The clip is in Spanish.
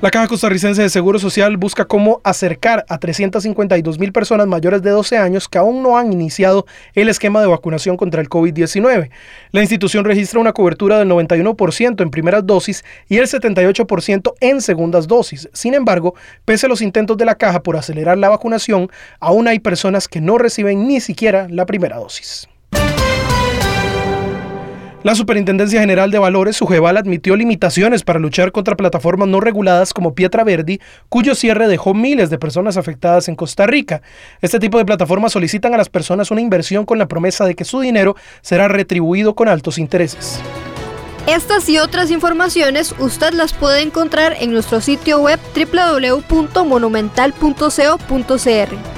La Caja Costarricense de Seguro Social busca cómo acercar a 352 mil personas mayores de 12 años que aún no han iniciado el esquema de vacunación contra el COVID-19. La institución registra una cobertura del 91% en primeras dosis y el 78% en segundas dosis. Sin embargo, pese a los intentos de la Caja por acelerar la vacunación, aún hay personas que no reciben ni siquiera la primera dosis. La Superintendencia General de Valores, Sujeval, admitió limitaciones para luchar contra plataformas no reguladas como Pietra Verdi, cuyo cierre dejó miles de personas afectadas en Costa Rica. Este tipo de plataformas solicitan a las personas una inversión con la promesa de que su dinero será retribuido con altos intereses. Estas y otras informaciones usted las puede encontrar en nuestro sitio web www.monumental.co.cr.